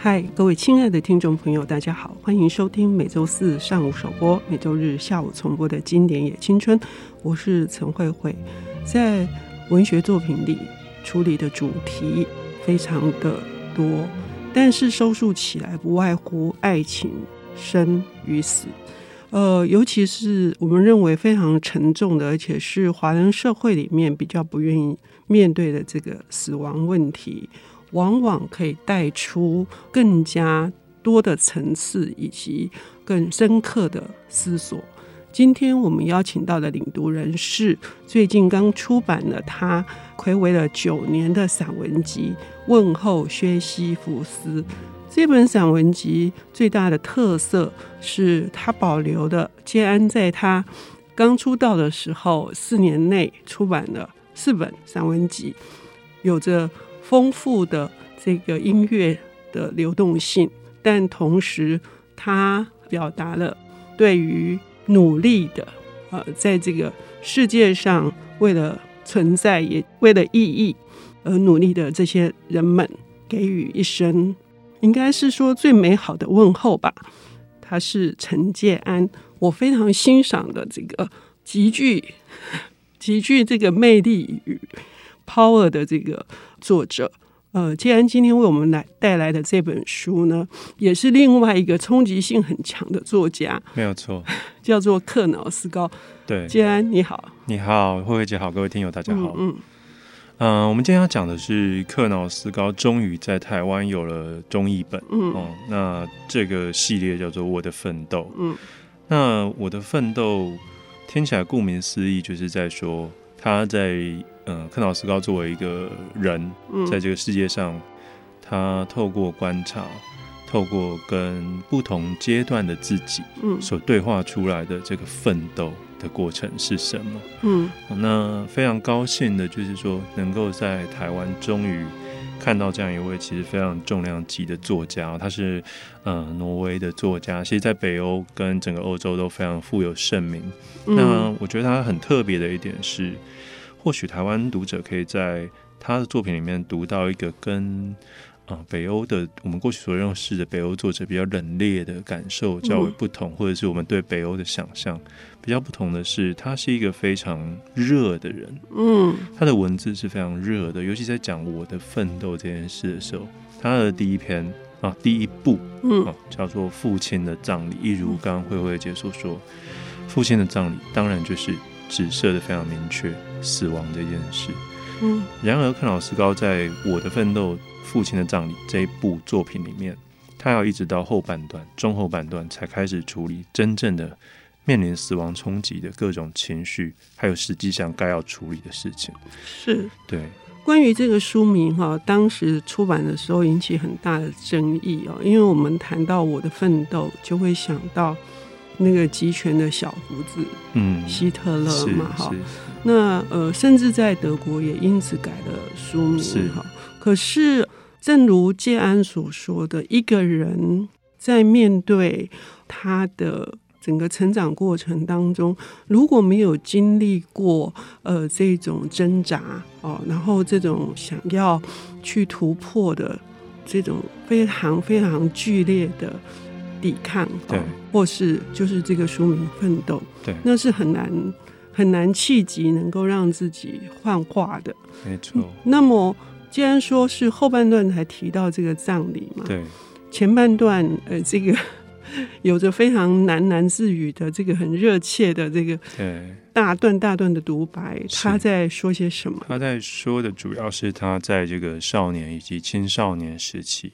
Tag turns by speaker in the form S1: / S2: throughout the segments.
S1: 嗨，各位亲爱的听众朋友，大家好，欢迎收听每周四上午首播、每周日下午重播的经典也青春。我是陈慧慧。在文学作品里处理的主题非常的多，但是收束起来不外乎爱情、生与死。呃，尤其是我们认为非常沉重的，而且是华人社会里面比较不愿意面对的这个死亡问题。往往可以带出更加多的层次以及更深刻的思索。今天我们邀请到的领读人是最近刚出版了他睽违了九年的散文集《问候薛西弗斯》。这本散文集最大的特色是他保留的建安在他刚出道的时候四年内出版了四本散文集，有着。丰富的这个音乐的流动性，但同时它表达了对于努力的呃，在这个世界上为了存在也为了意义而努力的这些人们，给予一声应该是说最美好的问候吧。他是陈建安，我非常欣赏的这个极具极具这个魅力与 power 的这个。作者，呃，既然今天为我们来带来的这本书呢，也是另外一个冲击性很强的作家，
S2: 没有错，
S1: 叫做克瑙斯高。
S2: 对，
S1: 建安你好，
S2: 你好，慧慧姐好，各位听友大家好。
S1: 嗯，
S2: 嗯、呃，我们今天要讲的是克瑙斯高终于在台湾有了中译本。嗯，哦，那这个系列叫做《我的奋斗》。嗯，那《我的奋斗》听起来顾名思义，就是在说他在。嗯，克劳斯高作为一个人，在这个世界上，嗯、他透过观察，透过跟不同阶段的自己，嗯所对话出来的这个奋斗的过程是什么？嗯，那非常高兴的就是说，能够在台湾终于看到这样一位其实非常重量级的作家，他是嗯挪威的作家，其实在北欧跟整个欧洲都非常富有盛名。嗯、那我觉得他很特别的一点是。或许台湾读者可以在他的作品里面读到一个跟啊、呃、北欧的我们过去所认识的北欧作者比较冷冽的感受较为不同，或者是我们对北欧的想象比较不同的是，他是一个非常热的人。嗯，他的文字是非常热的，尤其在讲我的奋斗这件事的时候，他的第一篇啊第一部嗯啊叫做父亲的葬礼，一如刚刚慧慧姐所说，父亲的葬礼当然就是。指涉的非常明确，死亡这件事。嗯，然而克老斯高在我的奋斗、父亲的葬礼这一部作品里面，他要一直到后半段、中后半段才开始处理真正的面临死亡冲击的各种情绪，还有实际上该要处理的事情。
S1: 是，
S2: 对。
S1: 关于这个书名哈，当时出版的时候引起很大的争议哦，因为我们谈到我的奋斗，就会想到。那个集权的小胡子，嗯，希特勒嘛，哈，那呃，甚至在德国也因此改了书名，哈。可是，正如建安所说的，一个人在面对他的整个成长过程当中，如果没有经历过呃这种挣扎哦，然后这种想要去突破的这种非常非常剧烈的。抵抗，对，或是就是这个书名奋斗，对，那是很难很难气急能够让自己幻化的，
S2: 没错。
S1: 那么既然说是后半段才提到这个葬礼嘛，对，前半段呃，这个 有着非常喃喃自语的这个很热切的这个对大段大段的独白，他在说些什么？
S2: 他在说的主要是他在这个少年以及青少年时期，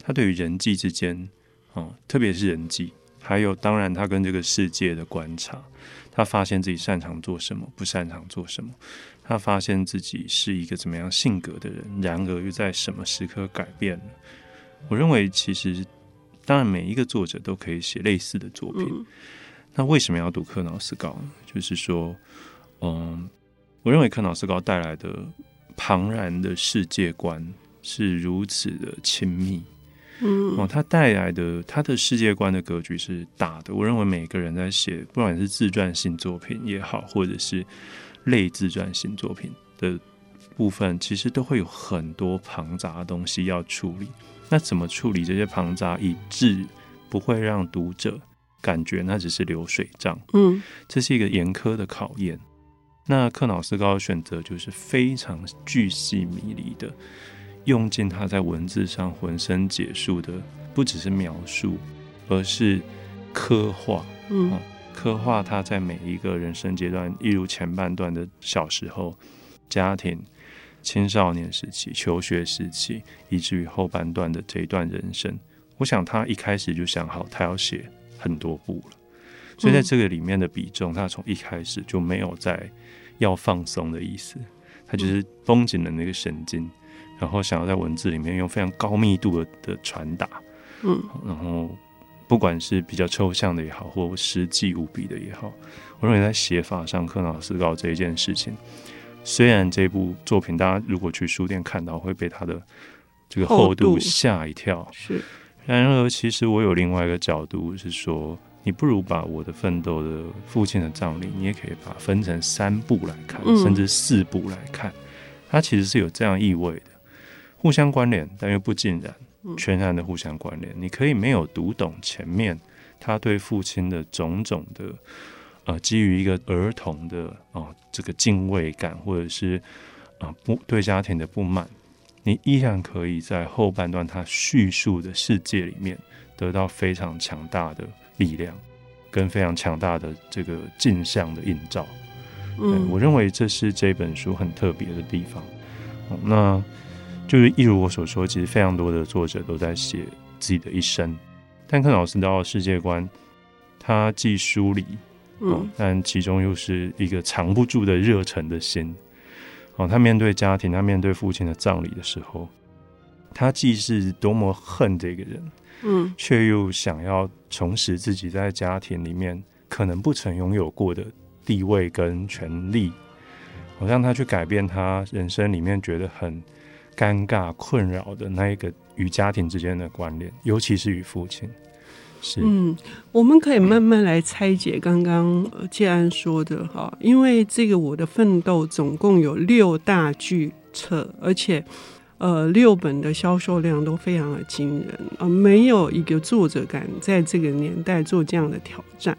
S2: 他对于人际之间。哦，特别是人际，还有当然他跟这个世界的观察，他发现自己擅长做什么，不擅长做什么，他发现自己是一个怎么样性格的人，然而又在什么时刻改变了。我认为其实，当然每一个作者都可以写类似的作品。嗯、那为什么要读克瑙斯高呢？就是说，嗯，我认为克瑙斯高带来的庞然的世界观是如此的亲密。嗯，哦，他带来的他的世界观的格局是大的。我认为每个人在写，不管是自传性作品也好，或者是类自传性作品的部分，其实都会有很多庞杂的东西要处理。那怎么处理这些庞杂，以致不会让读者感觉那只是流水账？嗯，这是一个严苛的考验。那克瑙斯高的选择就是非常巨细靡离的，用尽他在文字上浑身解数的，不只是描述，而是刻画。嗯。刻画他在每一个人生阶段，例如前半段的小时候、家庭、青少年时期、求学时期，以至于后半段的这一段人生。我想他一开始就想好，他要写很多部了。所以在这个里面的比重，他从一开始就没有在要放松的意思，他就是绷紧了那个神经，然后想要在文字里面用非常高密度的的传达，嗯，然后。不管是比较抽象的也好，或实际无比的也好，我认为在写法上，克瑙斯高这一件事情，虽然这部作品大家如果去书店看到会被它的这个厚度吓一跳，
S1: 是。
S2: 然而，其实我有另外一个角度是说，你不如把我的奋斗的父亲的葬礼，你也可以把它分成三部来看，甚至四部来看，它其实是有这样意味的，互相关联，但又不尽然。全然的互相关联，你可以没有读懂前面他对父亲的种种的，呃，基于一个儿童的啊、呃、这个敬畏感，或者是啊、呃、不对家庭的不满，你依然可以在后半段他叙述的世界里面得到非常强大的力量，跟非常强大的这个镜像的映照。嗯，我认为这是这本书很特别的地方。呃、那。就是一如我所说，其实非常多的作者都在写自己的一生，但克瑙斯高的世界观，他既疏离，嗯，但其中又是一个藏不住的热忱的心。哦，他面对家庭，他面对父亲的葬礼的时候，他既是多么恨这个人，嗯，却又想要重拾自己在家庭里面可能不曾拥有过的地位跟权利，好让他去改变他人生里面觉得很。尴尬、困扰的那一个与家庭之间的关联，尤其是与父亲。是，嗯，
S1: 我们可以慢慢来拆解刚刚建安说的哈，因为这个我的奋斗总共有六大巨册，而且呃六本的销售量都非常的惊人啊，没有一个作者敢在这个年代做这样的挑战，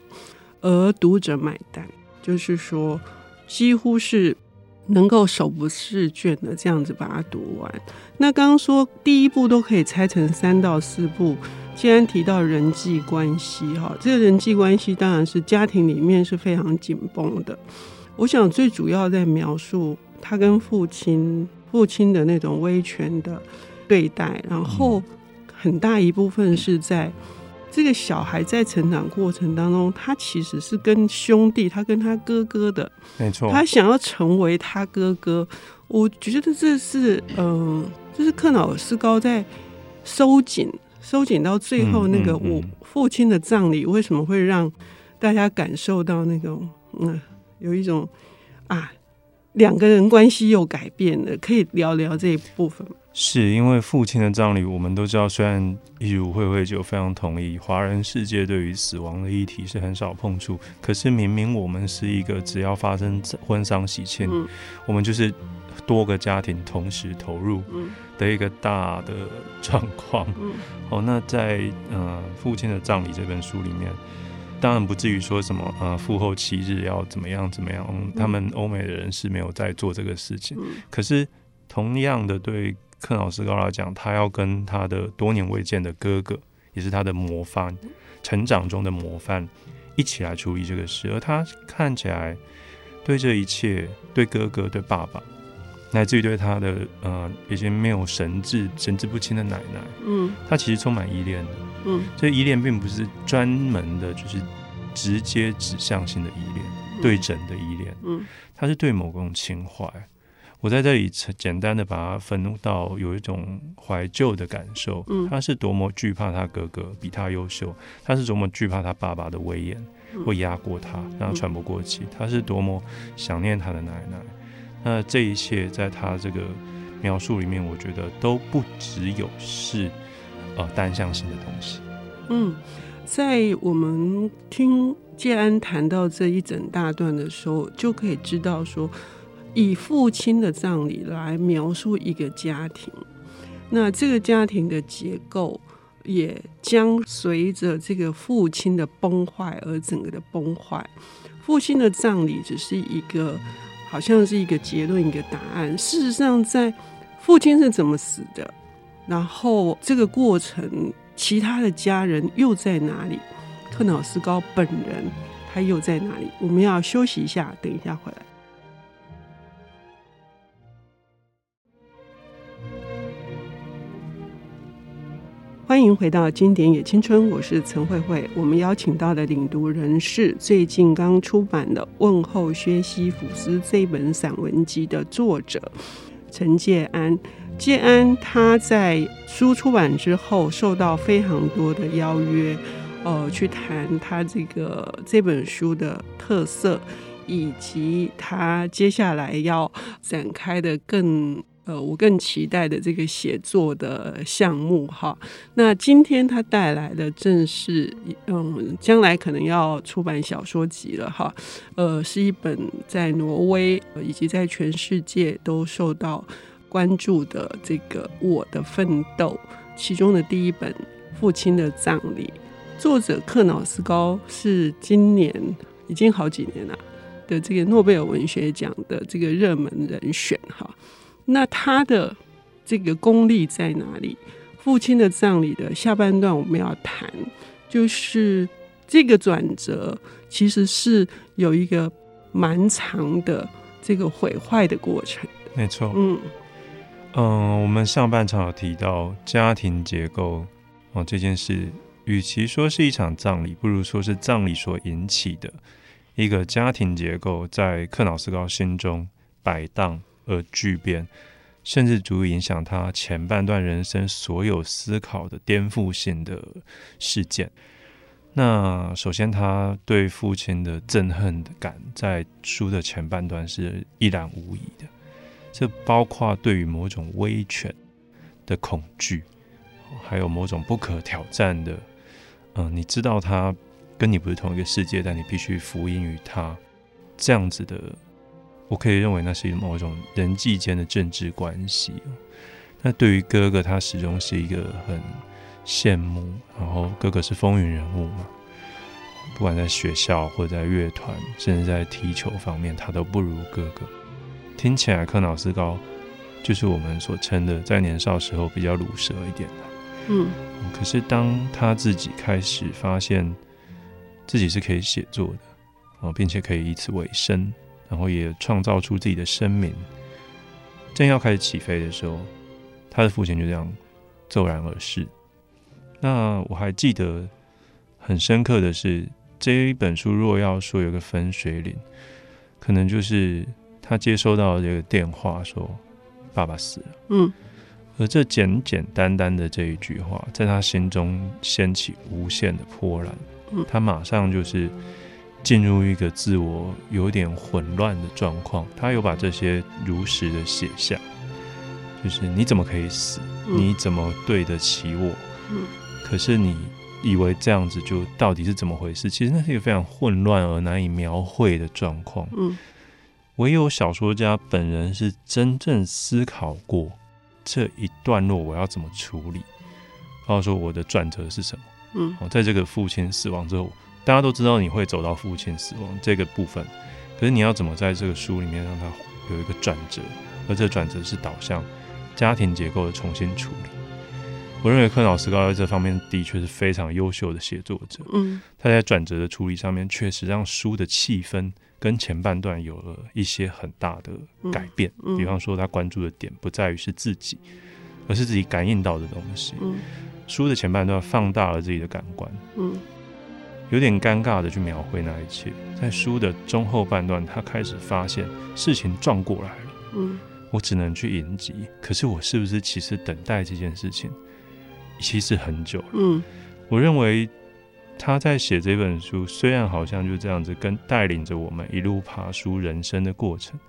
S1: 而读者买单，就是说几乎是。能够手不释卷的这样子把它读完。那刚刚说第一部都可以拆成三到四部，既然提到人际关系，哈，这个人际关系当然是家庭里面是非常紧绷的。我想最主要在描述他跟父亲父亲的那种威权的对待，然后很大一部分是在。这个小孩在成长过程当中，他其实是跟兄弟，他跟他哥哥的，
S2: 没错，
S1: 他想要成为他哥哥。我觉得这是，嗯、呃，这是克瑙斯高在收紧、收紧到最后那个我父亲的葬礼，为什么会让大家感受到那种，嗯，有一种啊。两个人关系又改变了，可以聊聊这一部分吗？
S2: 是因为父亲的葬礼，我们都知道，虽然一如慧慧就非常同意，华人世界对于死亡的议题是很少碰触。可是明明我们是一个只要发生婚丧喜庆，嗯、我们就是多个家庭同时投入的一个大的状况。嗯、哦，那在呃父亲的葬礼这本书里面。当然不至于说什么呃，父后七日要怎么样怎么样，他们欧美的人是没有在做这个事情。可是同样的，对克瑙斯高拉讲，他要跟他的多年未见的哥哥，也是他的模范，成长中的模范，一起来处理这个事。而他看起来对这一切，对哥哥，对爸爸。乃至于对他的呃已经没有神志、神志不清的奶奶，嗯，他其实充满依恋的，嗯，这依恋并不是专门的，就是直接指向性的依恋，嗯、对整的依恋，嗯，他是对某种情怀。我在这里简单的把它分到有一种怀旧的感受，嗯，他是多么惧怕他哥哥比他优秀，他是多么惧怕他爸爸的威严会压过他，让他喘不过气，他是多么想念他的奶奶。那这一切在他这个描述里面，我觉得都不只有是呃单向性的东西。
S1: 嗯，在我们听建安谈到这一整大段的时候，就可以知道说，以父亲的葬礼来描述一个家庭，那这个家庭的结构也将随着这个父亲的崩坏而整个的崩坏。父亲的葬礼只是一个，好像是一个结论，一个答案。事实上，在父亲是怎么死的，然后这个过程，其他的家人又在哪里？特瑙斯高本人他又在哪里？我们要休息一下，等一下回来。欢迎回到《经典也青春》，我是陈慧慧。我们邀请到的领读人是最近刚出版的《问候薛西弗斯》这本散文集的作者陈介安。介安他在书出版之后，受到非常多的邀约，呃，去谈他这个这本书的特色，以及他接下来要展开的更。呃，我更期待的这个写作的项目哈，那今天他带来的正是，嗯，将来可能要出版小说集了哈，呃，是一本在挪威以及在全世界都受到关注的这个《我的奋斗》，其中的第一本《父亲的葬礼》，作者克瑙斯高是今年已经好几年了的这个诺贝尔文学奖的这个热门人选哈。那他的这个功力在哪里？父亲的葬礼的下半段我们要谈，就是这个转折其实是有一个蛮长的这个毁坏的过程。
S2: 没错，嗯嗯，我们上半场有提到家庭结构哦，这件事，与其说是一场葬礼，不如说是葬礼所引起的一个家庭结构在克瑙斯高心中摆荡。而巨变，甚至足以影响他前半段人生所有思考的颠覆性的事件。那首先，他对父亲的憎恨感，在书的前半段是一览无遗的。这包括对于某种威权的恐惧，还有某种不可挑战的，嗯，你知道他跟你不是同一个世界，但你必须服膺于他这样子的。我可以认为那是某种人际间的政治关系。那对于哥哥，他始终是一个很羡慕，然后哥哥是风云人物嘛，不管在学校或者在乐团，甚至在踢球方面，他都不如哥哥。听起来克瑙斯高就是我们所称的在年少时候比较鲁蛇一点的。嗯，可是当他自己开始发现自己是可以写作的，啊，并且可以以此为生。然后也创造出自己的生命，正要开始起飞的时候，他的父亲就这样骤然而逝。那我还记得很深刻的是，这一本书若要说有个分水岭，可能就是他接收到这个电话说爸爸死了。嗯，而这简简单单的这一句话，在他心中掀起无限的波澜。嗯，他马上就是。进入一个自我有点混乱的状况，他有把这些如实的写下，就是你怎么可以死？你怎么对得起我？可是你以为这样子就到底是怎么回事？其实那是一个非常混乱而难以描绘的状况。唯有小说家本人是真正思考过这一段落我要怎么处理，包括说我的转折是什么？嗯，在这个父亲死亡之后。大家都知道你会走到父亲死亡这个部分，可是你要怎么在这个书里面让他有一个转折，而这转折是导向家庭结构的重新处理。我认为柯老师高在这方面的确是非常优秀的写作者。嗯，他在转折的处理上面确实让书的气氛跟前半段有了一些很大的改变。比方说，他关注的点不在于是自己，而是自己感应到的东西。书的前半段放大了自己的感官。嗯。有点尴尬的去描绘那一切，在书的中后半段，他开始发现事情撞过来了。嗯，我只能去迎击。可是我是不是其实等待这件事情，其实很久了。嗯，我认为他在写这本书，虽然好像就这样子跟带领着我们一路爬书人生的过程。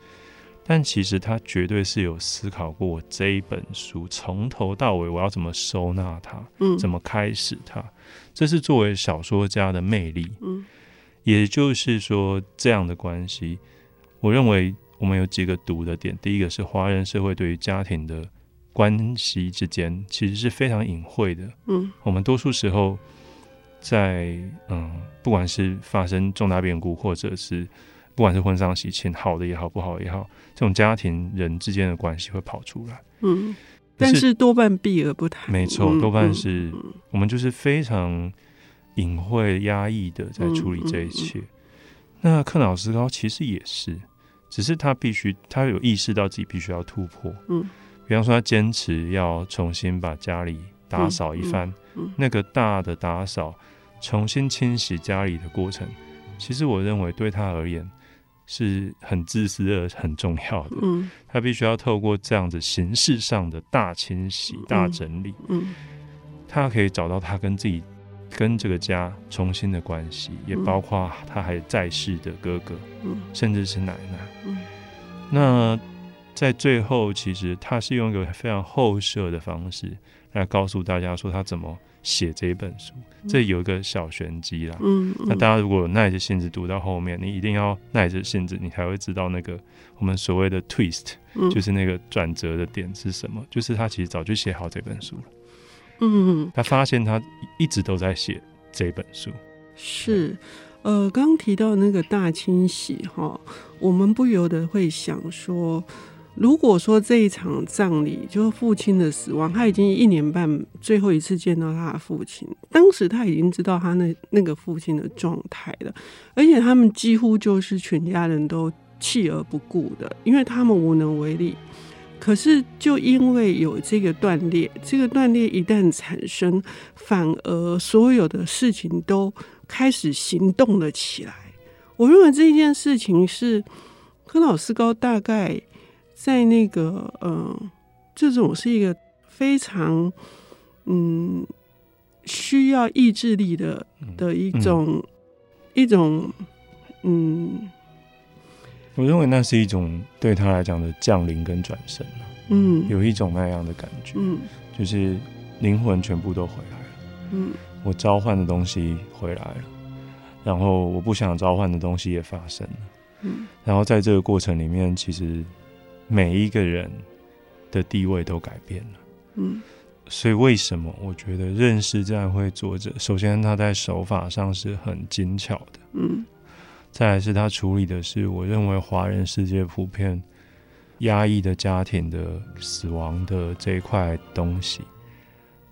S2: 但其实他绝对是有思考过我这一本书从头到尾我要怎么收纳它，嗯，怎么开始它，这是作为小说家的魅力，嗯，也就是说这样的关系，我认为我们有几个读的点，第一个是华人社会对于家庭的关系之间其实是非常隐晦的。
S1: 嗯，
S2: 我们多数时候在嗯，不管是发生重大变故，或者是不管是婚丧喜庆，好的也好，不好也好，这种家庭人之间的关系会跑出来。
S1: 嗯，但是多半避而不谈。
S2: 没错，多半是我们就是非常隐晦、压抑的在处理这一切。嗯嗯嗯、那克瑙斯高其实也是，只是他必须，他有意识到自己必须要突破。
S1: 嗯。
S2: 比方说，他坚持要重新把家里打扫一番，那个大的打扫、重新清洗家里的过程，其实我认为对他而言是很自私的、很重要的。
S1: 嗯、
S2: 他必须要透过这样子形式上的大清洗、大整理，
S1: 嗯嗯、
S2: 他可以找到他跟自己、跟这个家重新的关系，也包括他还在世的哥哥，
S1: 嗯、
S2: 甚至是奶奶。
S1: 嗯、
S2: 那。在最后，其实他是用一个非常后设的方式来告诉大家说他怎么写这一本书。嗯、这有一个小玄机啦。
S1: 嗯，嗯，
S2: 那大家如果耐着性子读到后面，你一定要耐着性子，你才会知道那个我们所谓的 twist，、
S1: 嗯、
S2: 就是那个转折的点是什么。就是他其实早就写好这本书了。
S1: 嗯，
S2: 他发现他一直都在写这本书。
S1: 是，呃，刚刚提到那个大清洗哈，我们不由得会想说。如果说这一场葬礼就是父亲的死亡，他已经一年半最后一次见到他的父亲，当时他已经知道他那那个父亲的状态了，而且他们几乎就是全家人都弃而不顾的，因为他们无能为力。可是就因为有这个断裂，这个断裂一旦产生，反而所有的事情都开始行动了起来。我认为这件事情是克瑙斯高大概。在那个呃，这种是一个非常嗯需要意志力的的一种、嗯、一种嗯，
S2: 我认为那是一种对他来讲的降临跟转生，
S1: 嗯，
S2: 有一种那样的感觉，
S1: 嗯，
S2: 就是灵魂全部都回来了，
S1: 嗯，
S2: 我召唤的东西回来了，然后我不想召唤的东西也发生了，
S1: 嗯，
S2: 然后在这个过程里面，其实。每一个人的地位都改变了，
S1: 嗯，
S2: 所以为什么我觉得认识这样会作者，首先他在手法上是很精巧的，
S1: 嗯，
S2: 再来是他处理的是我认为华人世界普遍压抑的家庭的死亡的这一块东西，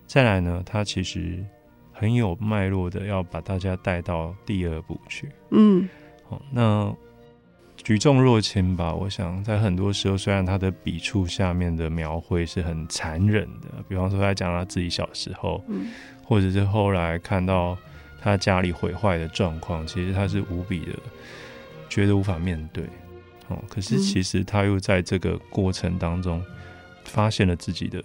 S2: 再来呢，他其实很有脉络的要把大家带到第二部去，
S1: 嗯，
S2: 好，那。举重若轻吧，我想在很多时候，虽然他的笔触下面的描绘是很残忍的，比方说他讲他自己小时候，
S1: 嗯，
S2: 或者是后来看到他家里毁坏的状况，其实他是无比的觉得无法面对，哦，可是其实他又在这个过程当中发现了自己的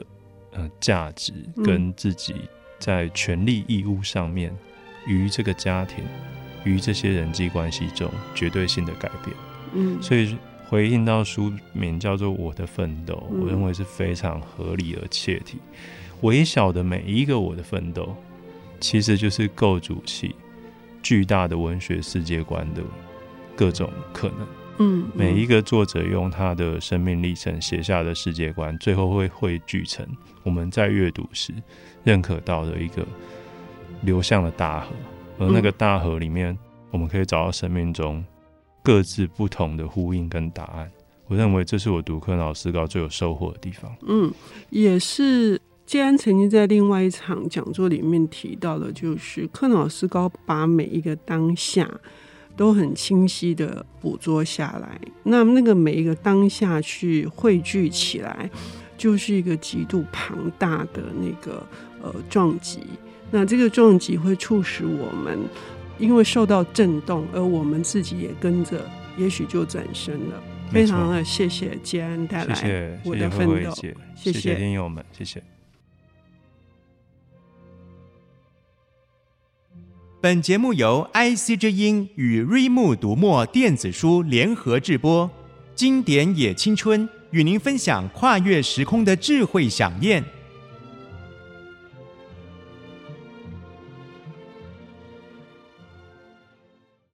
S2: 呃价值，跟自己在权利义务上面于这个家庭于这些人际关系中绝对性的改变。
S1: 嗯，
S2: 所以回应到书名叫做《我的奋斗》，
S1: 嗯，
S2: 我认为是非常合理而切题。微小的每一个我的奋斗，其实就是构筑起巨大的文学世界观的各种可能。
S1: 嗯，
S2: 每一个作者用他的生命历程写下的世界观，最后会汇聚成我们在阅读时认可到的一个流向的大河，而那个大河里面，我们可以找到生命中。各自不同的呼应跟答案，我认为这是我读克瑙斯高最有收获的地方。
S1: 嗯，也是建安曾经在另外一场讲座里面提到的，就是克瑙斯高把每一个当下都很清晰的捕捉下来，那那个每一个当下去汇聚起来，就是一个极度庞大的那个呃撞击。那这个撞击会促使我们。因为受到震动，而我们自己也跟着，也许就转身了。非常的谢谢杰安带来我的奋斗，谢谢
S2: 谢谢听友们，谢谢。
S3: 本节目由 IC 之音与瑞木读墨电子书联合制播，经典也青春与您分享跨越时空的智慧饗宴。